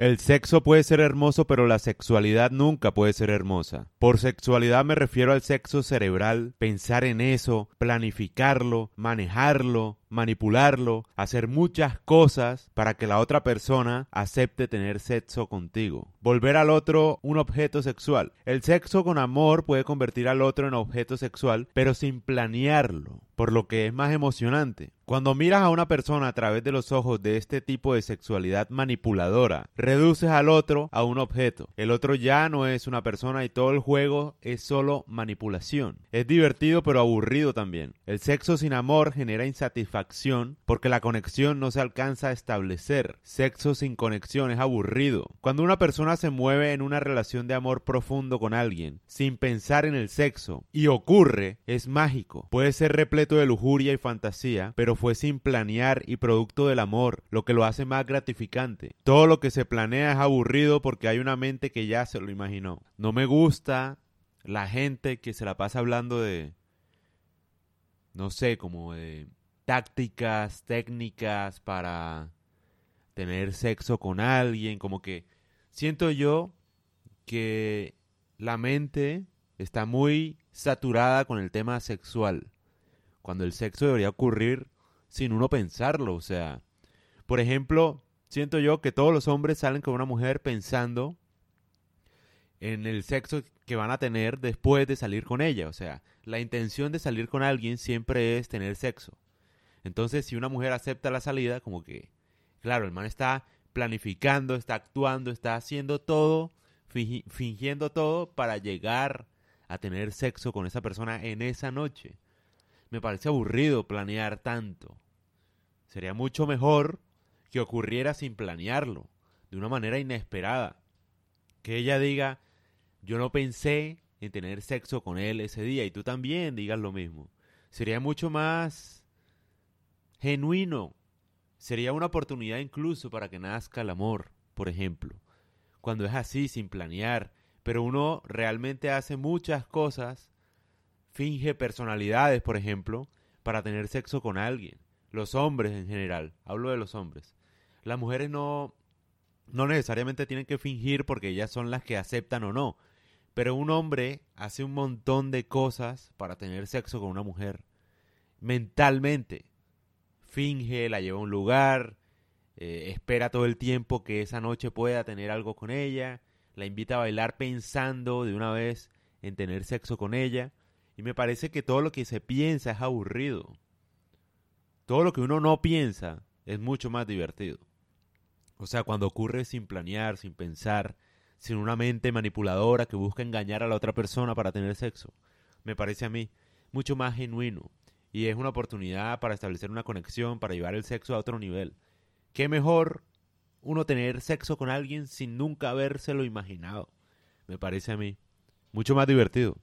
El sexo puede ser hermoso, pero la sexualidad nunca puede ser hermosa. Por sexualidad me refiero al sexo cerebral, pensar en eso, planificarlo, manejarlo, manipularlo, hacer muchas cosas para que la otra persona acepte tener sexo contigo. Volver al otro un objeto sexual. El sexo con amor puede convertir al otro en objeto sexual, pero sin planearlo, por lo que es más emocionante. Cuando miras a una persona a través de los ojos de este tipo de sexualidad manipuladora, reduces al otro a un objeto. El otro ya no es una persona y todo el juego es solo manipulación. Es divertido pero aburrido también. El sexo sin amor genera insatisfacción porque la conexión no se alcanza a establecer. Sexo sin conexión es aburrido. Cuando una persona se mueve en una relación de amor profundo con alguien, sin pensar en el sexo, y ocurre, es mágico. Puede ser repleto de lujuria y fantasía, pero fue sin planear y producto del amor, lo que lo hace más gratificante. Todo lo que se planea es aburrido porque hay una mente que ya se lo imaginó. No me gusta la gente que se la pasa hablando de, no sé, como de tácticas, técnicas para tener sexo con alguien, como que siento yo que la mente está muy saturada con el tema sexual, cuando el sexo debería ocurrir sin uno pensarlo. O sea, por ejemplo, siento yo que todos los hombres salen con una mujer pensando en el sexo que van a tener después de salir con ella. O sea, la intención de salir con alguien siempre es tener sexo. Entonces, si una mujer acepta la salida, como que, claro, el man está planificando, está actuando, está haciendo todo, fingiendo todo para llegar a tener sexo con esa persona en esa noche me parece aburrido planear tanto. Sería mucho mejor que ocurriera sin planearlo, de una manera inesperada. Que ella diga, yo no pensé en tener sexo con él ese día y tú también digas lo mismo. Sería mucho más genuino. Sería una oportunidad incluso para que nazca el amor, por ejemplo. Cuando es así, sin planear, pero uno realmente hace muchas cosas finge personalidades, por ejemplo, para tener sexo con alguien. Los hombres en general, hablo de los hombres. Las mujeres no, no necesariamente tienen que fingir porque ellas son las que aceptan o no. Pero un hombre hace un montón de cosas para tener sexo con una mujer. Mentalmente. Finge, la lleva a un lugar, eh, espera todo el tiempo que esa noche pueda tener algo con ella, la invita a bailar pensando de una vez en tener sexo con ella. Y me parece que todo lo que se piensa es aburrido. Todo lo que uno no piensa es mucho más divertido. O sea, cuando ocurre sin planear, sin pensar, sin una mente manipuladora que busca engañar a la otra persona para tener sexo, me parece a mí mucho más genuino. Y es una oportunidad para establecer una conexión, para llevar el sexo a otro nivel. ¿Qué mejor uno tener sexo con alguien sin nunca habérselo imaginado? Me parece a mí mucho más divertido.